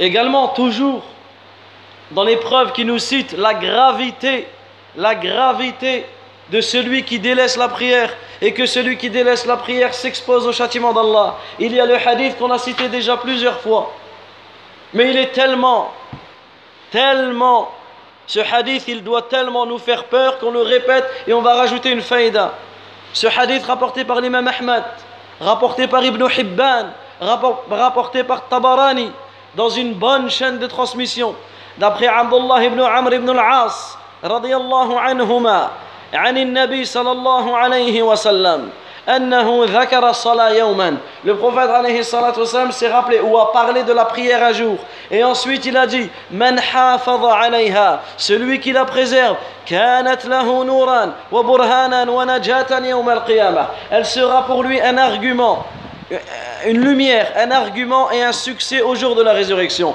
Également, toujours, dans les preuves qui nous citent la gravité, la gravité de celui qui délaisse la prière et que celui qui délaisse la prière s'expose au châtiment d'Allah. Il y a le hadith qu'on a cité déjà plusieurs fois. Mais il est tellement, tellement, ce hadith, il doit tellement nous faire peur qu'on le répète et on va rajouter une faïda. Ce hadith rapporté par l'imam Ahmad, rapporté par Ibn Hibban, rapporté par Tabarani, dans une bonne chaîne de transmission, d'après Abdullah ibn Amr ibn al-As, radiyallahu anhuma, عن النبي صلى الله عليه وسلم أنه ذكر الصلاة يوما le prophète عليه الصلاة والسلام s'est rappelé ou a parlé de la prière un jour et ensuite il a dit من حافظ عليها celui qui la préserve كانت له نورا وبرهانا ونجاة يوم القيامة elle sera pour lui un argument une lumière, un argument et un succès au jour de la résurrection.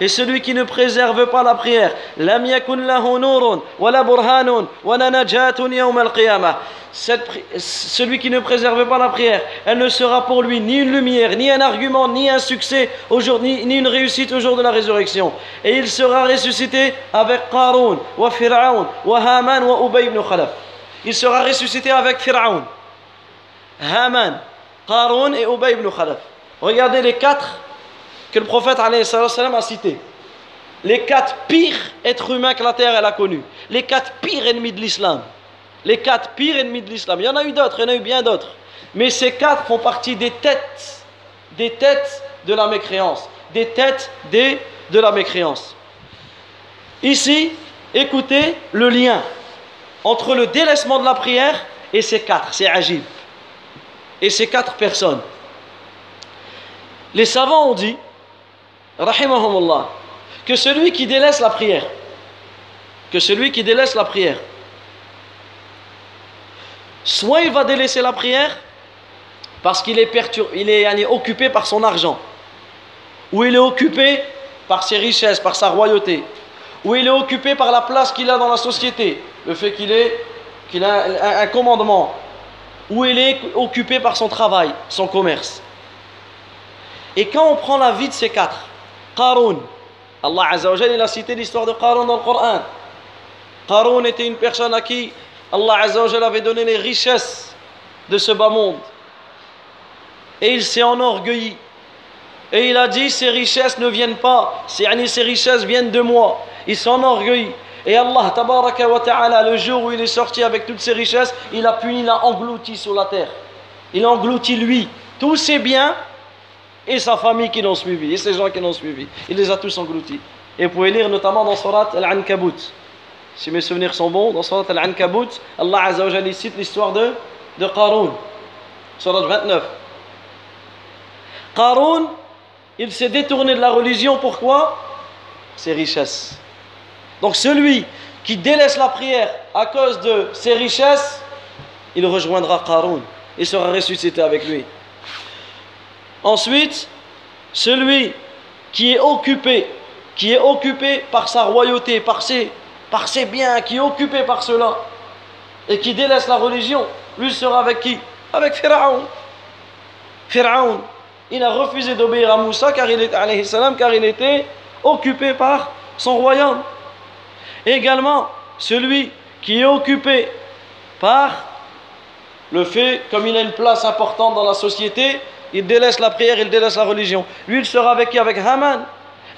Et celui qui ne préserve pas la prière, celui qui ne préserve pas la prière, elle ne sera pour lui ni une lumière, ni un argument, ni un succès, au ni, ni une réussite au jour de la résurrection. Et il sera ressuscité avec Qarun, wa Fir'aun, wa Haman, wa Ubay ibn Khalaf. Il sera ressuscité avec Fir'aun. Haman, Qarun et Ubay ibn Khalaf. Regardez les quatre que le prophète a cités. Les quatre pires êtres humains que la terre elle a connus. Les quatre pires ennemis de l'islam. Les quatre pires ennemis de l'islam. Il y en a eu d'autres, il y en a eu bien d'autres. Mais ces quatre font partie des têtes, des têtes de la mécréance. Des têtes des, de la mécréance. Ici, écoutez le lien entre le délaissement de la prière et ces quatre. C'est agile et ces quatre personnes. Les savants ont dit, rahimahumullah, que celui qui délaisse la prière, que celui qui délaisse la prière, soit il va délaisser la prière parce qu'il est, il est occupé par son argent, ou il est occupé par ses richesses, par sa royauté, ou il est occupé par la place qu'il a dans la société, le fait qu'il qu'il a un commandement, où il est occupé par son travail, son commerce. Et quand on prend la vie de ces quatre, Qarun, Allah Azzawajal, il a cité l'histoire de Qarun dans le Coran. Qarun était une personne à qui Allah Azzawajal avait donné les richesses de ce bas monde. Et il s'est enorgueilli. Et il a dit, ces richesses ne viennent pas, ces richesses viennent de moi. Il s'est enorgueilli. Et Allah, tabaraka wa ta'ala, le jour où il est sorti avec toutes ses richesses, il a puni, il a englouti sur la terre. Il a englouti lui, tous ses biens et sa famille qui l'ont suivi, et ces gens qui l'ont suivi. Il les a tous engloutis. Et vous pouvez lire notamment dans Surat Al-Ankabut. Si mes souvenirs sont bons, dans Surat Al-Ankabut, Allah Azza wa cite l'histoire de, de Qarun. Surat 29. Qarun, il s'est détourné de la religion, pourquoi? Ses richesses. Donc celui qui délaisse la prière à cause de ses richesses, il rejoindra Qarun et sera ressuscité avec lui. Ensuite, celui qui est occupé, qui est occupé par sa royauté, par ses, biens, qui est occupé par cela, et qui délaisse la religion, lui sera avec qui? Avec Pharaon. Pharaon, il a refusé d'obéir à Moussa car il, car il était occupé par son royaume. Également, celui qui est occupé par le fait, comme il a une place importante dans la société, il délaisse la prière, il délaisse la religion. Lui, il sera avec qui? Avec Haman.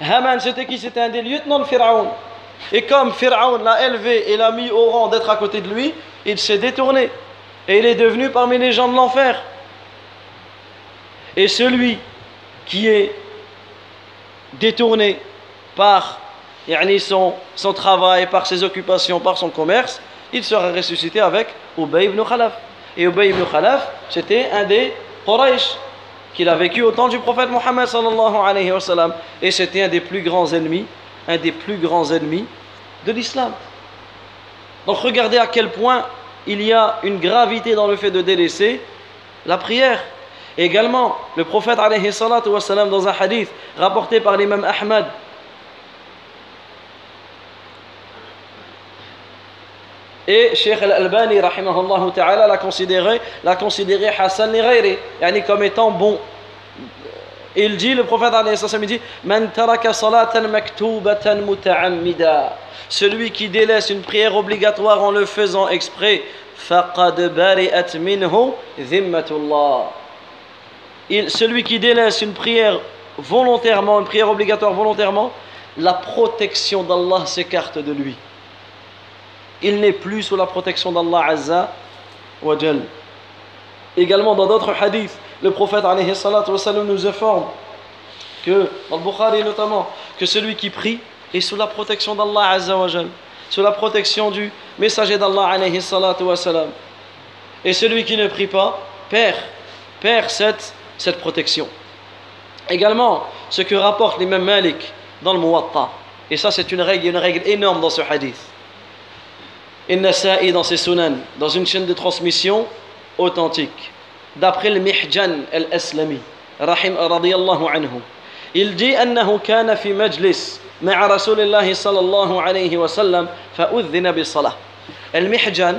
Haman, c'était qui? C'était un des lieutenants de Pharaon. Et comme Pharaon l'a élevé et l'a mis au rang d'être à côté de lui, il s'est détourné. Et il est devenu parmi les gens de l'enfer. Et celui qui est détourné par son, son travail, par ses occupations, par son commerce, il sera ressuscité avec Ubay ibn Khalaf. Et Ubay ibn Khalaf, c'était un des Quraysh qu'il a vécu au temps du prophète Mohammed sallallahu alayhi wa sallam. Et c'était un des plus grands ennemis, un des plus grands ennemis de l'islam. Donc regardez à quel point il y a une gravité dans le fait de délaisser la prière. également, le prophète alayhi wa sallam dans un hadith rapporté par l'imam Ahmad Et Sheikh Al-Albani, ta'ala, l'a considéré, l'a considéré Hassan yani comme étant bon, il dit, le prophète il dit Man taraka salatan. Celui qui délaisse une prière obligatoire en le faisant exprès, faqad bari'at minhu dhimmatullah. Il, celui qui délaisse une prière volontairement, une prière obligatoire volontairement, la protection d'Allah s'écarte de lui. Il n'est plus sous la protection d'Allah Azza wa Jal. Également dans d'autres hadiths, le prophète nous informe que, dans le Bukhari notamment, que celui qui prie est sous la protection d'Allah Azza wa Jal, sous la protection du messager d'Allah Et celui qui ne prie pas perd, perd cette, cette protection. Également, ce que rapporte l'imam Malik dans le Muwatta. Et ça, c'est une règle, une règle énorme dans ce hadith. Innasa'i dans ses sunan, dans une chaîne de transmission authentique. D'après le Mihjan al-Aslami, rahim radiyallahu anhu. Il dit أنه كان في مجلس مع رسول الله صلى الله عليه وسلم فأذن بالصلاة. Al-Mihjan,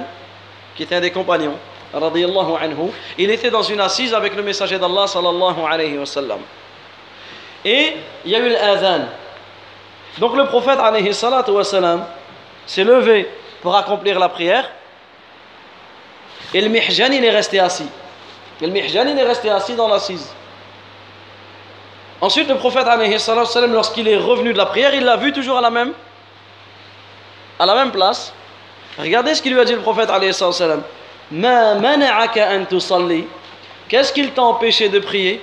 qui était un des compagnons, radiyallahu anhu, il était dans une assise avec le messager d'Allah sallallahu alayhi wa sallam. Et il y a eu l'adhan. Donc le prophète s'est levé pour accomplir la prière. Et le mihjan, il est resté assis. Et le mihjan, il est resté assis dans l'assise. Ensuite, le prophète, lorsqu'il est revenu de la prière, il l'a vu toujours à la même, à la même place. Regardez ce qu'il lui a dit le prophète. Qu'est-ce qu'il t'a empêché de prier?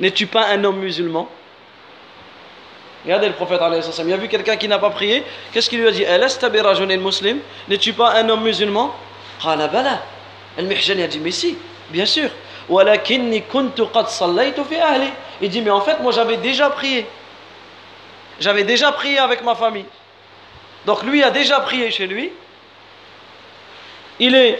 N'es-tu pas un homme musulman? Regardez le prophète, il a vu quelqu'un qui n'a pas prié. Qu'est-ce qu'il lui a dit? Muslim N'es-tu pas un homme musulman? El-Mihjan a dit Mais si, bien sûr. Il dit Mais en fait, moi j'avais déjà prié. J'avais déjà prié avec ma famille. Donc lui a déjà prié chez lui. Il est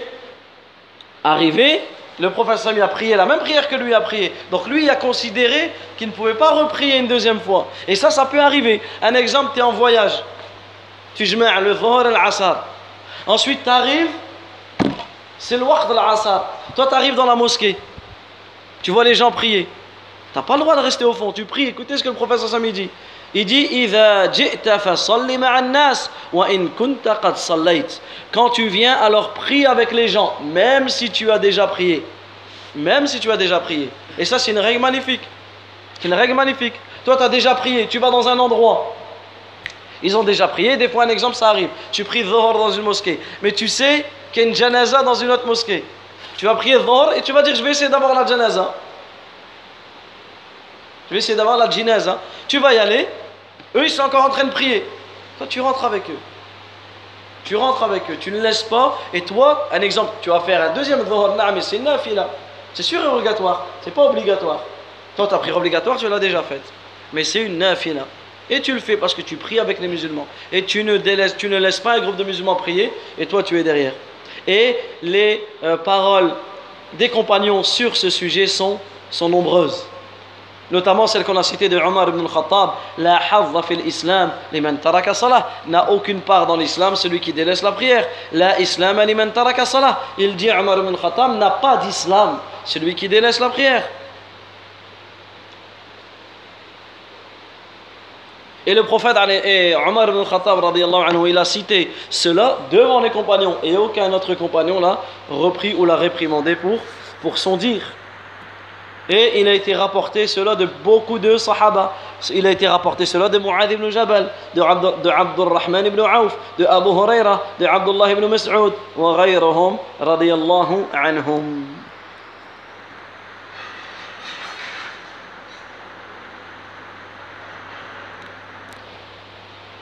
arrivé, le prophète Sami a prié la même prière que lui a prié. Donc lui a considéré qu'il ne pouvait pas reprier une deuxième fois. Et ça, ça peut arriver. Un exemple, tu es en voyage. Tu mets le dhuhr al-asar. Ensuite, tu arrives, c'est le waqt al-asar. Toi, tu arrives dans la mosquée. Tu vois les gens prier. Tu n'as pas le droit de rester au fond. Tu pries. Écoutez ce que le prophète Sami dit. Il dit Quand tu viens, alors prie avec les gens, même si tu as déjà prié. Même si tu as déjà prié. Et ça, c'est une règle magnifique. C'est une règle magnifique. Toi, tu as déjà prié, tu vas dans un endroit. Ils ont déjà prié, des fois, un exemple, ça arrive. Tu pries Dhuhr dans une mosquée. Mais tu sais qu'il y a une janaza dans une autre mosquée. Tu vas prier Dhuhr et tu vas dire Je vais essayer d'avoir la janaza. Je vais essayer d'avoir la janaza. Tu vas y aller, eux, ils sont encore en train de prier. Toi, tu rentres avec eux. Tu rentres avec eux. Tu ne laisses pas. Et toi, un exemple, tu vas faire un deuxième dhuhr, mais c'est une nafila. C'est surérogatoire. C'est pas obligatoire. Toi, ta prière obligatoire, tu l'as déjà faite. Mais c'est une nafila. Et tu le fais parce que tu pries avec les musulmans. Et tu ne, délaisses, tu ne laisses pas un groupe de musulmans prier. Et toi, tu es derrière. Et les euh, paroles des compagnons sur ce sujet sont, sont nombreuses notamment celle qu'on a citée de Omar ibn al-Khattab, la hazza fil islam liman taraka salah, n'a aucune part dans l'islam celui qui délaisse la prière. La islam liman taraka salah. Il dit Omar ibn al-Khattab n'a pas d'islam celui qui délaisse la prière. Et le prophète Omar ibn al-Khattab anhu, il a cité cela devant les compagnons et aucun autre compagnon l'a repris ou l'a réprimandé pour son dire. Et il a été rapporté cela de beaucoup de sahaba. Il a été rapporté cela de Mu'adh ibn Jabal, de, Abd, de Abdurrahman ibn Auf, de Abu Huraira, de Abdullah ibn Mas'ud, anhum.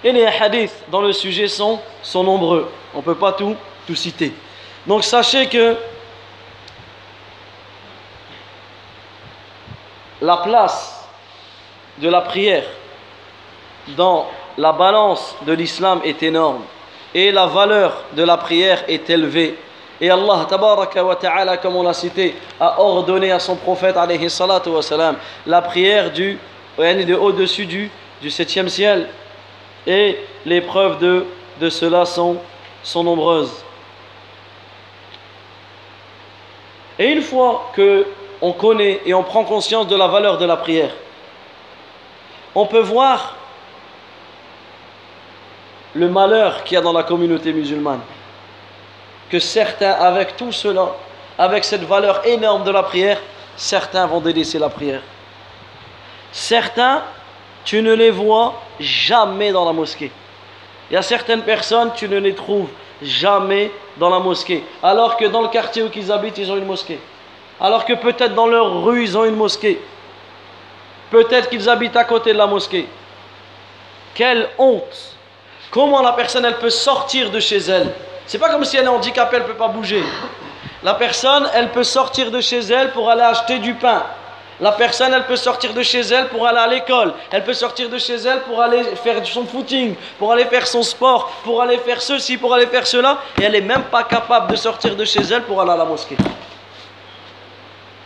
Et les hadiths dans le sujet sont, sont nombreux. On ne peut pas tout, tout citer. Donc sachez que la place de la prière dans la balance de l'islam est énorme et la valeur de la prière est élevée. Et Allah, ta'ala, comme on l'a cité, a ordonné à son prophète, alayhi salatu wa salam, la prière du, de au-dessus du, du septième ciel. Et les preuves de, de cela sont, sont nombreuses. Et une fois que on connaît et on prend conscience de la valeur de la prière, on peut voir le malheur qu'il y a dans la communauté musulmane. Que certains, avec tout cela, avec cette valeur énorme de la prière, certains vont délaisser la prière. Certains, tu ne les vois jamais dans la mosquée. Il y a certaines personnes, tu ne les trouves jamais dans la mosquée. Alors que dans le quartier où ils habitent, ils ont une mosquée. Alors que peut-être dans leur rue, ils ont une mosquée. Peut-être qu'ils habitent à côté de la mosquée. Quelle honte Comment la personne, elle peut sortir de chez elle C'est pas comme si elle est handicapée, elle peut pas bouger. La personne, elle peut sortir de chez elle pour aller acheter du pain. La personne, elle peut sortir de chez elle pour aller à l'école. Elle peut sortir de chez elle pour aller faire son footing, pour aller faire son sport, pour aller faire ceci, pour aller faire cela. Et elle n'est même pas capable de sortir de chez elle pour aller à la mosquée.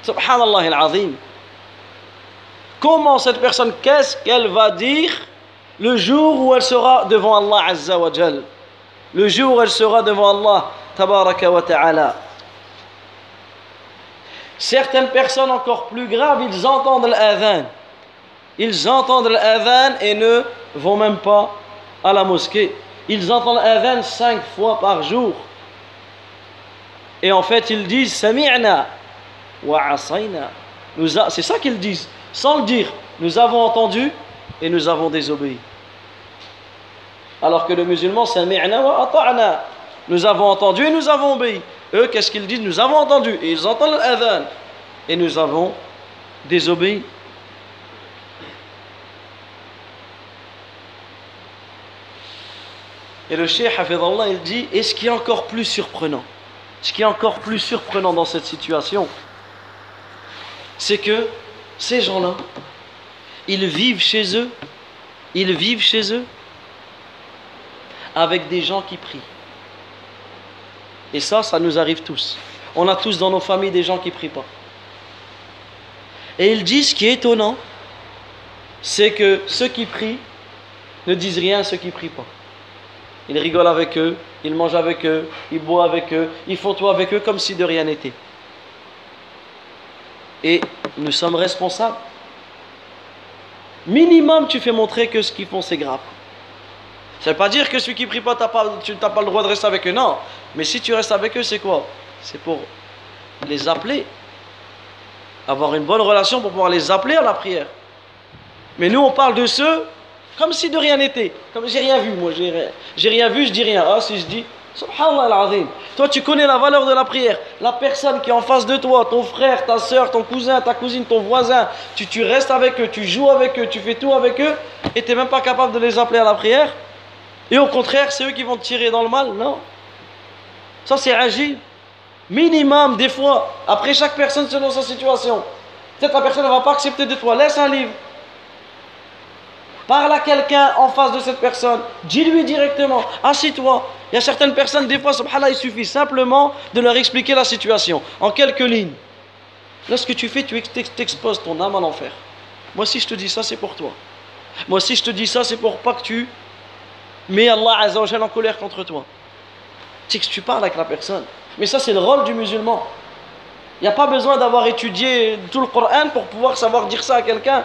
Subhanallah al-Azim. Comment cette personne, qu'est-ce qu'elle va dire le jour où elle sera devant Allah Azza wa Jal? Le jour où elle sera devant Allah Tabaraka wa Ta'ala. Certaines personnes encore plus graves, ils entendent l'adhan. Ils entendent l'adhan et ne vont même pas à la mosquée. Ils entendent l'adhan cinq fois par jour. Et en fait, ils disent Sami'na C'est ça qu'ils disent, sans le dire. Nous avons entendu et nous avons désobéi. Alors que le musulman, c'est wa Nous avons entendu et nous avons obéi. Eux, qu'est-ce qu'ils disent? Nous avons entendu et ils entendent l'adhan. Et nous avons désobéi. Et le cheikh Allah, il dit, et ce qui est encore plus surprenant, ce qui est encore plus surprenant dans cette situation, c'est que ces gens-là, ils vivent chez eux, ils vivent chez eux avec des gens qui prient. Et ça, ça nous arrive tous. On a tous dans nos familles des gens qui prient pas. Et ils disent ce qui est étonnant, c'est que ceux qui prient ne disent rien à ceux qui prient pas. Ils rigolent avec eux, ils mangent avec eux, ils boivent avec eux, ils font tout avec eux comme si de rien n'était. Et nous sommes responsables. Minimum, tu fais montrer que ce qu'ils font, c'est grave. Ça ne veut pas dire que celui qui prie pas, tu n'as pas le droit de rester avec eux. Non. Mais si tu restes avec eux, c'est quoi? C'est pour les appeler. Avoir une bonne relation pour pouvoir les appeler à la prière. Mais nous, on parle de ceux comme si de rien n'était. Comme j'ai rien vu, moi, j'ai rien, rien vu, je dis rien. Ah, si je dis, Subhanallah Toi, tu connais la valeur de la prière. La personne qui est en face de toi, ton frère, ta soeur, ton cousin, ta cousine, ton voisin, tu, restes avec eux, tu joues avec eux, tu fais tout avec eux, et tu n'es même pas capable de les appeler à la prière. Et au contraire, c'est eux qui vont te tirer dans le mal. Non? Ça, c'est agir. Minimum, des fois. Après, chaque personne selon sa situation. Peut-être la personne ne va pas accepter de toi. Laisse un livre. Parle à quelqu'un en face de cette personne. Dis-lui directement. Assis-toi. Il y a certaines personnes, des fois, subhanallah, il suffit simplement de leur expliquer la situation. En quelques lignes. Là, ce que tu fais, tu t'exposes ton âme à l'enfer. Moi, si je te dis ça, c'est pour toi. Moi, si je te dis ça, c'est pour pas que tu mais Allah Azzawajal en colère contre toi. Tu parles avec la personne. Mais ça, c'est le rôle du musulman. Il n'y a pas besoin d'avoir étudié tout le Coran pour pouvoir savoir dire ça à quelqu'un.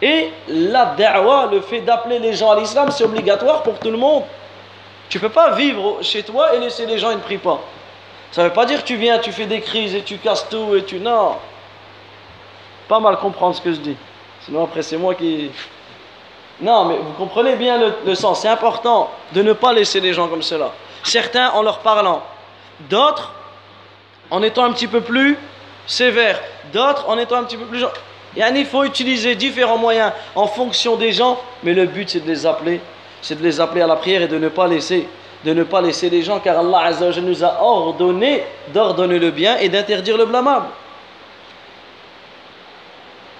Et la da'wa, le fait d'appeler les gens à l'islam, c'est obligatoire pour tout le monde. Tu peux pas vivre chez toi et laisser les gens, ils ne prient pas. Ça ne veut pas dire que tu viens, tu fais des crises et tu casses tout et tu... Non. Pas mal comprendre ce que je dis. Sinon après c'est moi qui... Non, mais vous comprenez bien le, sens. C'est important de ne pas laisser les gens comme cela. Certains en leur parlant, d'autres en étant un petit peu plus sévères, d'autres en étant un petit peu plus... Il faut utiliser différents moyens en fonction des gens, mais le but c'est de les appeler, c'est de les appeler à la prière et de ne pas laisser, de ne pas laisser les gens, car Allah nous a ordonné d'ordonner le bien et d'interdire le blâmable.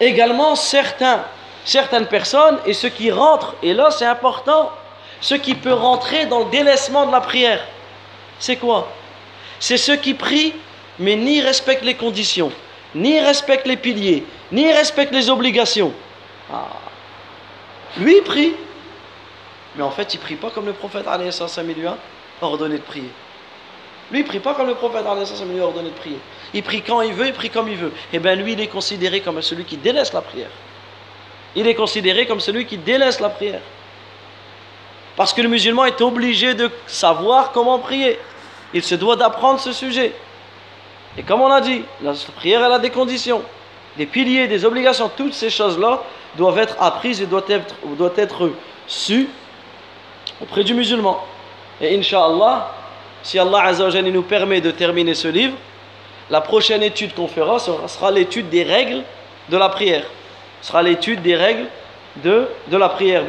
Également, certains certaines personnes et ceux qui rentrent, et là c'est important, ce qui peut rentrer dans le délaissement de la prière. C'est quoi? C'est ceux qui prient, mais ni respectent les conditions, ni respectent les piliers, ni respectent les obligations. Ah. Lui, il prie, mais en fait, il prie pas comme le prophète lui a ordonné de prier. Lui, il prie pas comme le prophète lui a ordonné de prier. Il prie quand il veut, il prie comme il veut. Et eh bien lui, il est considéré comme celui qui délaisse la prière. Il est considéré comme celui qui délaisse la prière. Parce que le musulman est obligé de savoir comment prier. Il se doit d'apprendre ce sujet. Et comme on a dit, la prière, elle a des conditions, des piliers, des obligations. Toutes ces choses-là doivent être apprises et doivent être, doivent être sues auprès du musulman. Et Inch'Allah, si Allah Azzawajal nous permet de terminer ce livre, la prochaine étude qu'on fera sera, l'étude des règles de la prière. Ce sera l'étude des règles de, de la prière.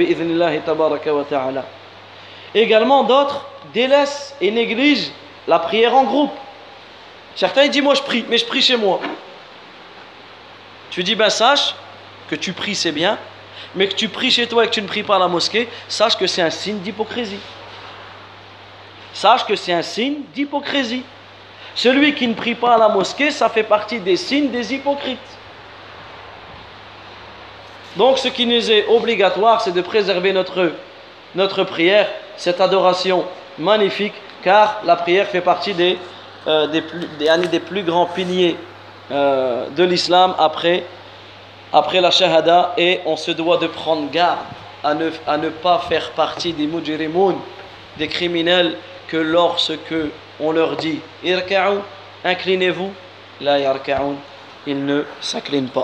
Également, d'autres délaissent et négligent la prière en groupe. Certains disent Moi je prie, mais je prie chez moi. Tu dis Ben sache que tu pries, c'est bien, mais que tu pries chez toi et que tu ne pries pas à la mosquée, sache que c'est un signe d'hypocrisie. Sache que c'est un signe d'hypocrisie. Celui qui ne prie pas à la mosquée, ça fait partie des signes des hypocrites. Donc ce qui nous est obligatoire, c'est de préserver notre, notre prière, cette adoration magnifique, car la prière fait partie des, euh, plus, des, plus grands piliers euh, de l'islam après, la shahada, et on se doit de prendre garde à ne, pas faire partie des mujrimoun, des criminels que lorsque on leur dit inclinez-vous, la yarka'un, ils ne s'inclinent pas.